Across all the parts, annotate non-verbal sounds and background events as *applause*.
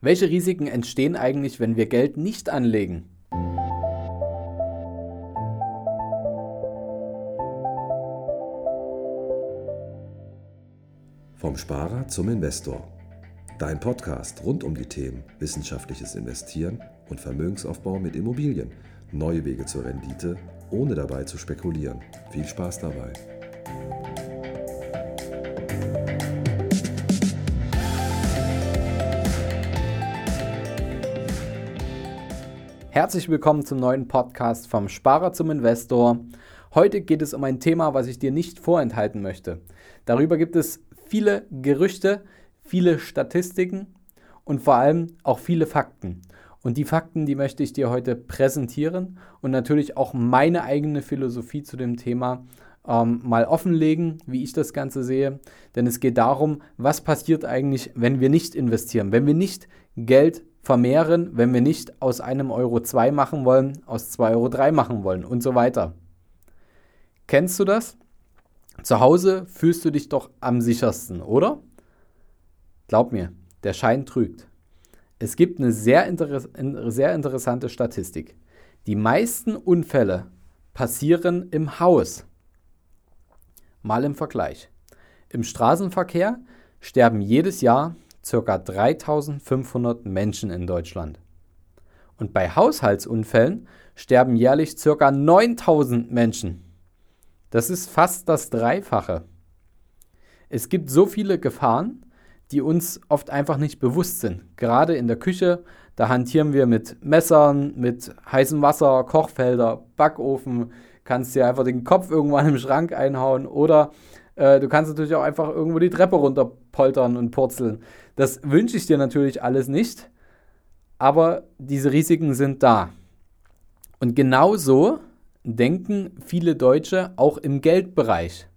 Welche Risiken entstehen eigentlich, wenn wir Geld nicht anlegen? Vom Sparer zum Investor. Dein Podcast rund um die Themen wissenschaftliches Investieren und Vermögensaufbau mit Immobilien. Neue Wege zur Rendite, ohne dabei zu spekulieren. Viel Spaß dabei. Herzlich willkommen zum neuen Podcast vom Sparer zum Investor. Heute geht es um ein Thema, was ich dir nicht vorenthalten möchte. Darüber gibt es viele Gerüchte, viele Statistiken und vor allem auch viele Fakten. Und die Fakten, die möchte ich dir heute präsentieren und natürlich auch meine eigene Philosophie zu dem Thema ähm, mal offenlegen, wie ich das Ganze sehe. Denn es geht darum, was passiert eigentlich, wenn wir nicht investieren, wenn wir nicht Geld vermehren, wenn wir nicht aus einem Euro 2 machen wollen, aus 2 Euro 3 machen wollen und so weiter. Kennst du das? Zu Hause fühlst du dich doch am sichersten, oder? Glaub mir, der Schein trügt. Es gibt eine sehr, inter sehr interessante Statistik. Die meisten Unfälle passieren im Haus. Mal im Vergleich. Im Straßenverkehr sterben jedes Jahr ca. 3500 Menschen in Deutschland. Und bei Haushaltsunfällen sterben jährlich ca. 9000 Menschen. Das ist fast das Dreifache. Es gibt so viele Gefahren, die uns oft einfach nicht bewusst sind. Gerade in der Küche, da hantieren wir mit Messern, mit heißem Wasser, Kochfelder, Backofen, kannst dir einfach den Kopf irgendwann im Schrank einhauen oder äh, du kannst natürlich auch einfach irgendwo die Treppe runterpoltern und purzeln. Das wünsche ich dir natürlich alles nicht, aber diese Risiken sind da. Und genauso denken viele Deutsche auch im Geldbereich.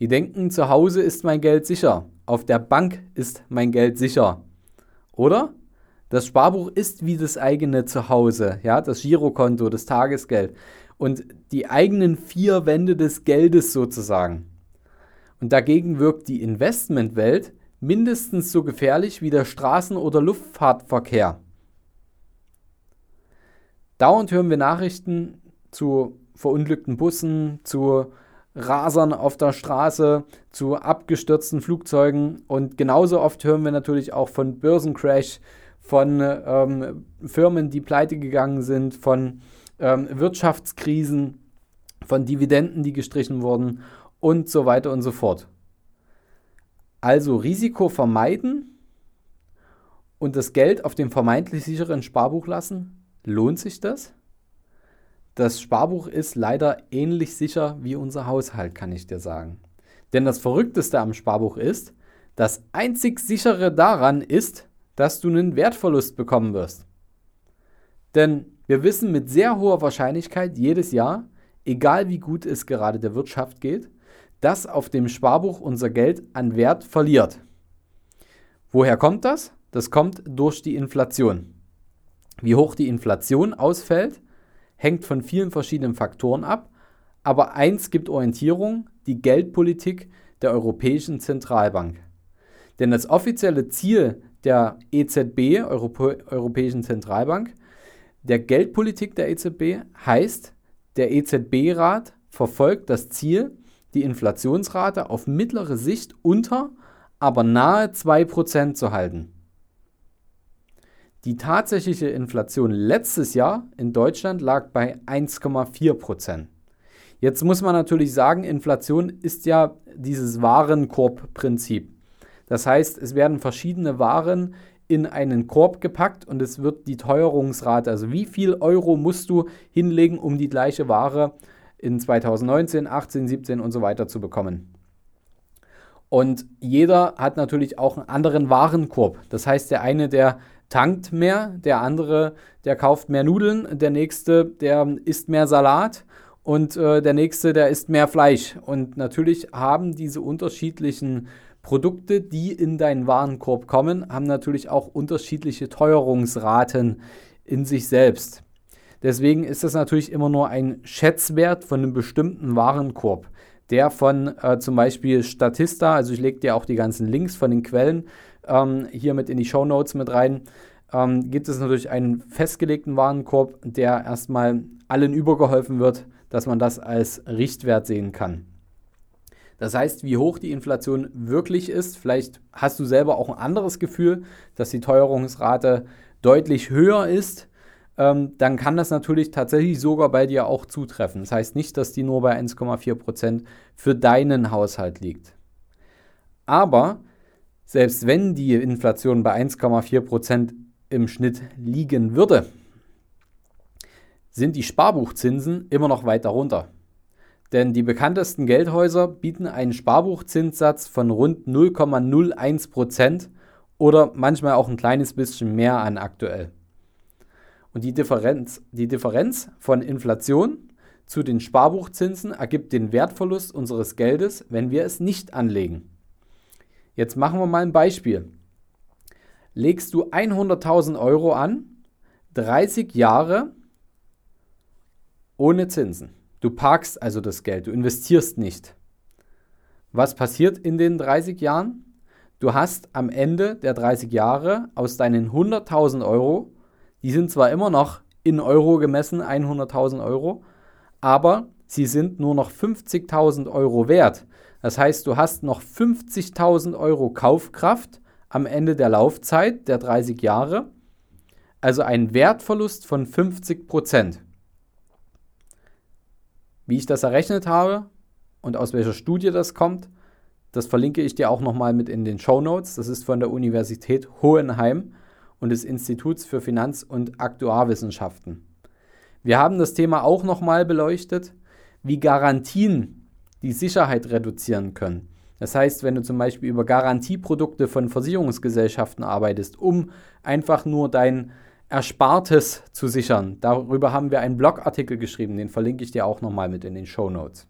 Die denken, zu Hause ist mein Geld sicher, auf der Bank ist mein Geld sicher. Oder? Das Sparbuch ist wie das eigene Zuhause, ja, das Girokonto, das Tagesgeld und die eigenen vier Wände des Geldes sozusagen. Dagegen wirkt die Investmentwelt mindestens so gefährlich wie der Straßen- oder Luftfahrtverkehr. Dauernd hören wir Nachrichten zu verunglückten Bussen, zu Rasern auf der Straße, zu abgestürzten Flugzeugen und genauso oft hören wir natürlich auch von Börsencrash, von ähm, Firmen, die pleite gegangen sind, von ähm, Wirtschaftskrisen, von Dividenden, die gestrichen wurden und so weiter und so fort. Also Risiko vermeiden und das Geld auf dem vermeintlich sicheren Sparbuch lassen. Lohnt sich das? Das Sparbuch ist leider ähnlich sicher wie unser Haushalt, kann ich dir sagen. Denn das Verrückteste am Sparbuch ist, das einzig sichere daran ist, dass du einen Wertverlust bekommen wirst. Denn wir wissen mit sehr hoher Wahrscheinlichkeit jedes Jahr, egal wie gut es gerade der Wirtschaft geht, dass auf dem Sparbuch unser Geld an Wert verliert. Woher kommt das? Das kommt durch die Inflation. Wie hoch die Inflation ausfällt, hängt von vielen verschiedenen Faktoren ab, aber eins gibt Orientierung, die Geldpolitik der Europäischen Zentralbank. Denn das offizielle Ziel der EZB, Europä Europäischen Zentralbank, der Geldpolitik der EZB heißt, der EZB-Rat verfolgt das Ziel, die Inflationsrate auf mittlere Sicht unter, aber nahe 2% zu halten. Die tatsächliche Inflation letztes Jahr in Deutschland lag bei 1,4% Jetzt muss man natürlich sagen, Inflation ist ja dieses Warenkorbprinzip. Das heißt, es werden verschiedene Waren in einen Korb gepackt und es wird die Teuerungsrate, also wie viel Euro musst du hinlegen, um die gleiche Ware in 2019, 18, 17 und so weiter zu bekommen. Und jeder hat natürlich auch einen anderen Warenkorb. Das heißt, der eine, der tankt mehr, der andere, der kauft mehr Nudeln, der nächste, der isst mehr Salat und äh, der nächste, der isst mehr Fleisch. Und natürlich haben diese unterschiedlichen Produkte, die in deinen Warenkorb kommen, haben natürlich auch unterschiedliche Teuerungsraten in sich selbst. Deswegen ist das natürlich immer nur ein Schätzwert von einem bestimmten Warenkorb, der von äh, zum Beispiel Statista, also ich lege dir auch die ganzen Links von den Quellen ähm, hier mit in die Show Notes mit rein, ähm, gibt es natürlich einen festgelegten Warenkorb, der erstmal allen übergeholfen wird, dass man das als Richtwert sehen kann. Das heißt, wie hoch die Inflation wirklich ist, vielleicht hast du selber auch ein anderes Gefühl, dass die Teuerungsrate deutlich höher ist, ähm, dann kann das natürlich tatsächlich sogar bei dir auch zutreffen. Das heißt nicht, dass die nur bei 1,4 Prozent für deinen Haushalt liegt. Aber selbst wenn die Inflation bei 1,4 Prozent im Schnitt liegen würde, sind die Sparbuchzinsen immer noch weiter runter. Denn die bekanntesten Geldhäuser bieten einen Sparbuchzinssatz von rund 0,01 Prozent oder manchmal auch ein kleines bisschen mehr an aktuell. Und die Differenz, die Differenz von Inflation zu den Sparbuchzinsen ergibt den Wertverlust unseres Geldes, wenn wir es nicht anlegen. Jetzt machen wir mal ein Beispiel. Legst du 100.000 Euro an, 30 Jahre ohne Zinsen. Du parkst also das Geld, du investierst nicht. Was passiert in den 30 Jahren? Du hast am Ende der 30 Jahre aus deinen 100.000 Euro, die sind zwar immer noch in Euro gemessen, 100.000 Euro, aber sie sind nur noch 50.000 Euro wert. Das heißt, du hast noch 50.000 Euro Kaufkraft am Ende der Laufzeit der 30 Jahre, also ein Wertverlust von 50 Prozent. Wie ich das errechnet habe und aus welcher Studie das kommt, das verlinke ich dir auch nochmal mit in den Show Notes. Das ist von der Universität Hohenheim und des Instituts für Finanz- und Aktuarwissenschaften. Wir haben das Thema auch nochmal beleuchtet, wie Garantien die Sicherheit reduzieren können. Das heißt, wenn du zum Beispiel über Garantieprodukte von Versicherungsgesellschaften arbeitest, um einfach nur dein Erspartes zu sichern. Darüber haben wir einen Blogartikel geschrieben, den verlinke ich dir auch nochmal mit in den Show Notes.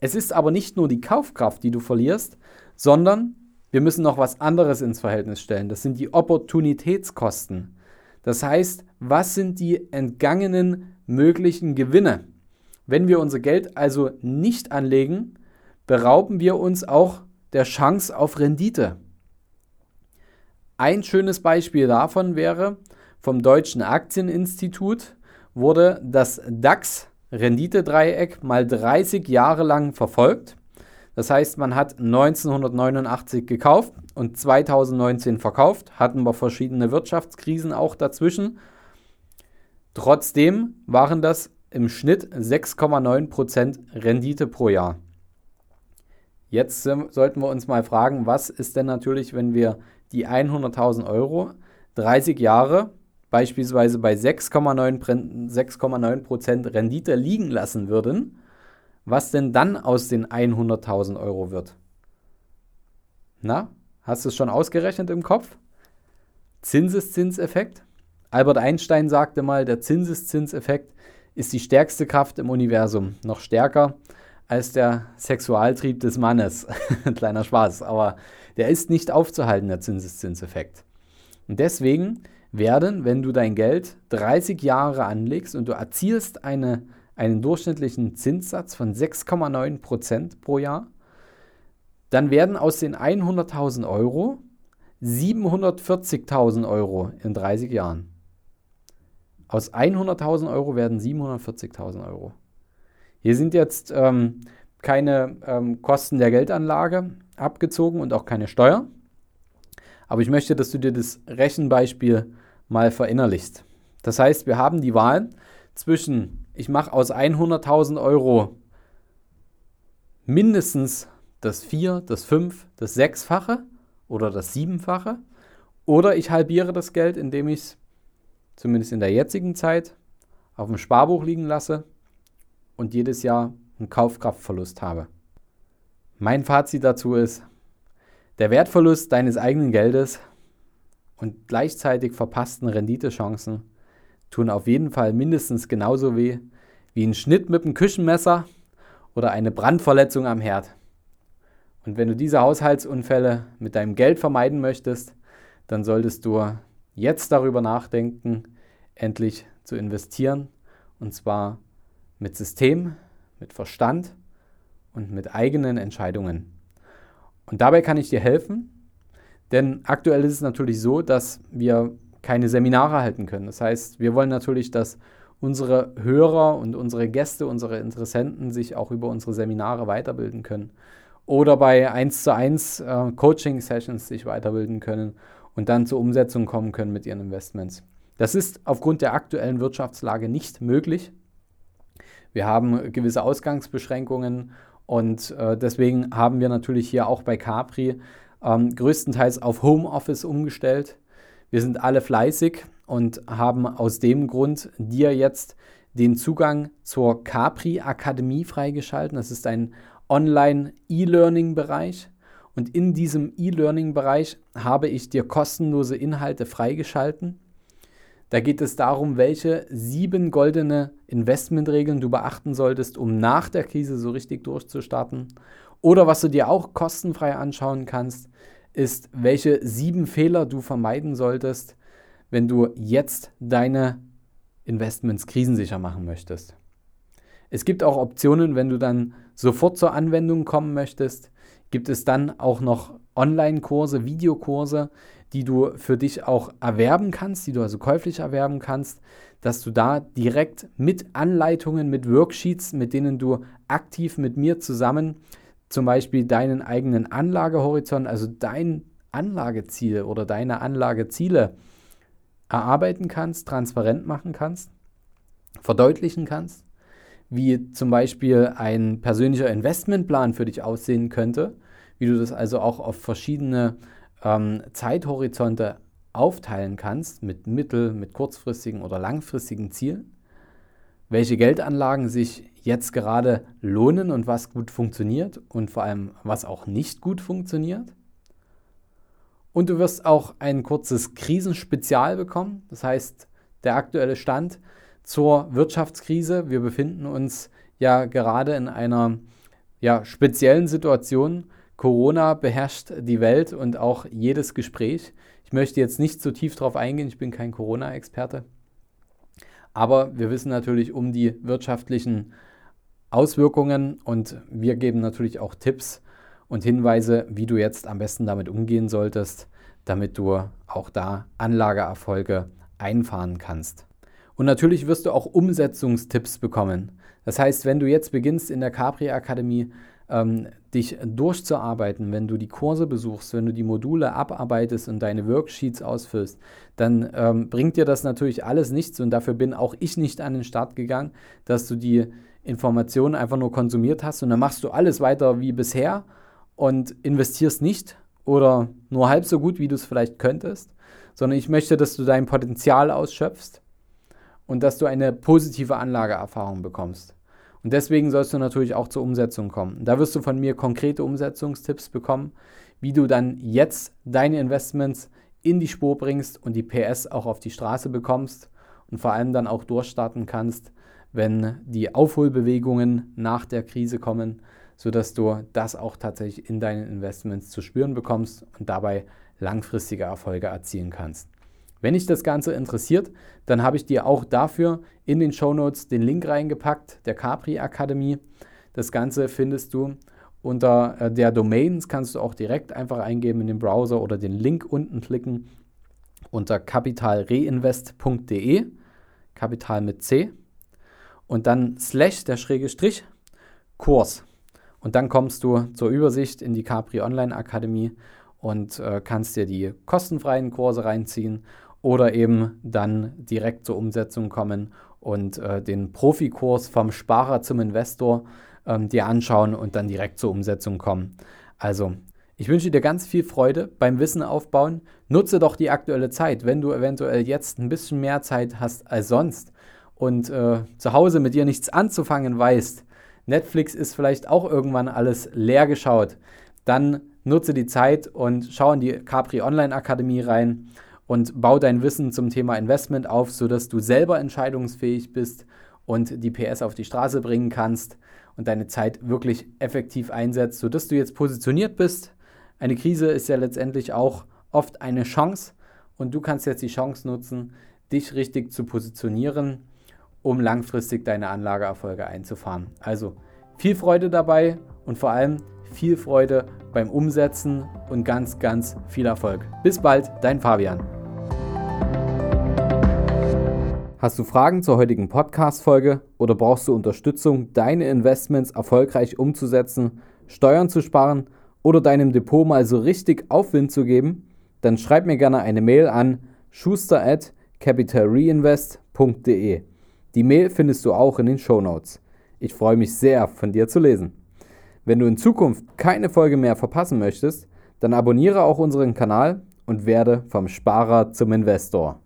Es ist aber nicht nur die Kaufkraft, die du verlierst, sondern wir müssen noch was anderes ins Verhältnis stellen. Das sind die Opportunitätskosten. Das heißt, was sind die entgangenen möglichen Gewinne? Wenn wir unser Geld also nicht anlegen, berauben wir uns auch der Chance auf Rendite. Ein schönes Beispiel davon wäre, vom Deutschen Aktieninstitut wurde das DAX Renditedreieck mal 30 Jahre lang verfolgt. Das heißt, man hat 1989 gekauft und 2019 verkauft, hatten wir verschiedene Wirtschaftskrisen auch dazwischen. Trotzdem waren das im Schnitt 6,9% Rendite pro Jahr. Jetzt sollten wir uns mal fragen, was ist denn natürlich, wenn wir die 100.000 Euro 30 Jahre beispielsweise bei 6,9% Rendite liegen lassen würden, was denn dann aus den 100.000 Euro wird? Na, hast du es schon ausgerechnet im Kopf? Zinseszinseffekt? Albert Einstein sagte mal, der Zinseszinseffekt ist die stärkste Kraft im Universum. Noch stärker als der Sexualtrieb des Mannes. *laughs* Kleiner Spaß, aber der ist nicht aufzuhalten, der Zinseszinseffekt. Und deswegen werden, wenn du dein Geld 30 Jahre anlegst und du erzielst eine, einen durchschnittlichen Zinssatz von 6,9% pro Jahr, dann werden aus den 100.000 Euro 740.000 Euro in 30 Jahren. Aus 100.000 Euro werden 740.000 Euro. Hier sind jetzt ähm, keine ähm, Kosten der Geldanlage abgezogen und auch keine Steuer. Aber ich möchte, dass du dir das Rechenbeispiel mal verinnerlichst. Das heißt, wir haben die Wahl zwischen, ich mache aus 100.000 Euro mindestens das vier, das fünf, das sechsfache oder das siebenfache. Oder ich halbiere das Geld, indem ich es zumindest in der jetzigen Zeit auf dem Sparbuch liegen lasse und jedes Jahr einen Kaufkraftverlust habe. Mein Fazit dazu ist, der Wertverlust deines eigenen Geldes und gleichzeitig verpassten Renditechancen tun auf jeden Fall mindestens genauso weh wie ein Schnitt mit einem Küchenmesser oder eine Brandverletzung am Herd. Und wenn du diese Haushaltsunfälle mit deinem Geld vermeiden möchtest, dann solltest du jetzt darüber nachdenken, endlich zu investieren und zwar mit System, mit Verstand und mit eigenen Entscheidungen. Und dabei kann ich dir helfen, Denn aktuell ist es natürlich so, dass wir keine Seminare halten können. Das heißt, wir wollen natürlich, dass unsere Hörer und unsere Gäste, unsere Interessenten sich auch über unsere Seminare weiterbilden können oder bei 1 zu 1 äh, Coaching-Sessions sich weiterbilden können und dann zur Umsetzung kommen können mit ihren Investments. Das ist aufgrund der aktuellen Wirtschaftslage nicht möglich. Wir haben gewisse Ausgangsbeschränkungen und äh, deswegen haben wir natürlich hier auch bei Capri ähm, größtenteils auf Homeoffice umgestellt. Wir sind alle fleißig und haben aus dem Grund dir jetzt den Zugang zur Capri Akademie freigeschalten. Das ist ein Online-E-Learning-Bereich. Und in diesem E-Learning-Bereich habe ich dir kostenlose Inhalte freigeschalten. Da geht es darum, welche sieben goldene Investmentregeln du beachten solltest, um nach der Krise so richtig durchzustarten. Oder was du dir auch kostenfrei anschauen kannst, ist, welche sieben Fehler du vermeiden solltest, wenn du jetzt deine Investments krisensicher machen möchtest. Es gibt auch Optionen, wenn du dann sofort zur Anwendung kommen möchtest, gibt es dann auch noch Online-Kurse, Videokurse, die du für dich auch erwerben kannst, die du also käuflich erwerben kannst, dass du da direkt mit Anleitungen, mit Worksheets, mit denen du aktiv mit mir zusammen zum Beispiel deinen eigenen Anlagehorizont, also dein Anlageziel oder deine Anlageziele erarbeiten kannst, transparent machen kannst, verdeutlichen kannst wie zum Beispiel ein persönlicher Investmentplan für dich aussehen könnte, wie du das also auch auf verschiedene ähm, Zeithorizonte aufteilen kannst mit mittel-, mit kurzfristigen oder langfristigen Zielen, welche Geldanlagen sich jetzt gerade lohnen und was gut funktioniert und vor allem was auch nicht gut funktioniert. Und du wirst auch ein kurzes Krisenspezial bekommen, das heißt der aktuelle Stand zur Wirtschaftskrise. Wir befinden uns ja gerade in einer ja, speziellen Situation. Corona beherrscht die Welt und auch jedes Gespräch. Ich möchte jetzt nicht zu tief darauf eingehen, ich bin kein Corona-Experte. Aber wir wissen natürlich um die wirtschaftlichen Auswirkungen und wir geben natürlich auch Tipps und Hinweise, wie du jetzt am besten damit umgehen solltest, damit du auch da Anlageerfolge einfahren kannst. Und natürlich wirst du auch Umsetzungstipps bekommen. Das heißt, wenn du jetzt beginnst in der Capri Akademie ähm, dich durchzuarbeiten, wenn du die Kurse besuchst, wenn du die Module abarbeitest und deine Worksheets ausfüllst, dann ähm, bringt dir das natürlich alles nichts und dafür bin auch ich nicht an den Start gegangen, dass du die Informationen einfach nur konsumiert hast und dann machst du alles weiter wie bisher und investierst nicht oder nur halb so gut, wie du es vielleicht könntest, sondern ich möchte, dass du dein Potenzial ausschöpfst und dass du eine positive Anlageerfahrung bekommst. Und deswegen sollst du natürlich auch zur Umsetzung kommen. Da wirst du von mir konkrete Umsetzungstipps bekommen, wie du dann jetzt deine Investments in die Spur bringst und die PS auch auf die Straße bekommst und vor allem dann auch durchstarten kannst, wenn die Aufholbewegungen nach der Krise kommen, sodass du das auch tatsächlich in deinen Investments zu spüren bekommst und dabei langfristige Erfolge erzielen kannst. Wenn dich das Ganze interessiert, dann habe ich dir auch dafür in den Show Notes den Link reingepackt, der Capri Akademie. Das Ganze findest du unter äh, der Domain. Das kannst du auch direkt einfach eingeben in den Browser oder den Link unten klicken unter kapitalreinvest.de, Kapital mit C und dann slash der schräge Strich Kurs. Und dann kommst du zur Übersicht in die Capri Online Akademie und äh, kannst dir die kostenfreien Kurse reinziehen oder eben dann direkt zur Umsetzung kommen und äh, den Profikurs vom Sparer zum Investor ähm, dir anschauen und dann direkt zur Umsetzung kommen. Also, ich wünsche dir ganz viel Freude beim Wissen aufbauen. Nutze doch die aktuelle Zeit, wenn du eventuell jetzt ein bisschen mehr Zeit hast als sonst und äh, zu Hause mit dir nichts anzufangen weißt. Netflix ist vielleicht auch irgendwann alles leer geschaut. Dann nutze die Zeit und schau in die Capri Online Akademie rein und bau dein Wissen zum Thema Investment auf, sodass du selber entscheidungsfähig bist und die PS auf die Straße bringen kannst und deine Zeit wirklich effektiv einsetzt, sodass du jetzt positioniert bist. Eine Krise ist ja letztendlich auch oft eine Chance und du kannst jetzt die Chance nutzen, dich richtig zu positionieren, um langfristig deine Anlageerfolge einzufahren. Also viel Freude dabei und vor allem viel Freude beim Umsetzen und ganz, ganz viel Erfolg. Bis bald, dein Fabian. Hast du Fragen zur heutigen Podcast-Folge oder brauchst du Unterstützung, deine Investments erfolgreich umzusetzen, Steuern zu sparen oder deinem Depot mal so richtig Aufwind zu geben? Dann schreib mir gerne eine Mail an schuster at capitalreinvest.de. Die Mail findest du auch in den Show Notes. Ich freue mich sehr, von dir zu lesen. Wenn du in Zukunft keine Folge mehr verpassen möchtest, dann abonniere auch unseren Kanal und werde vom Sparer zum Investor.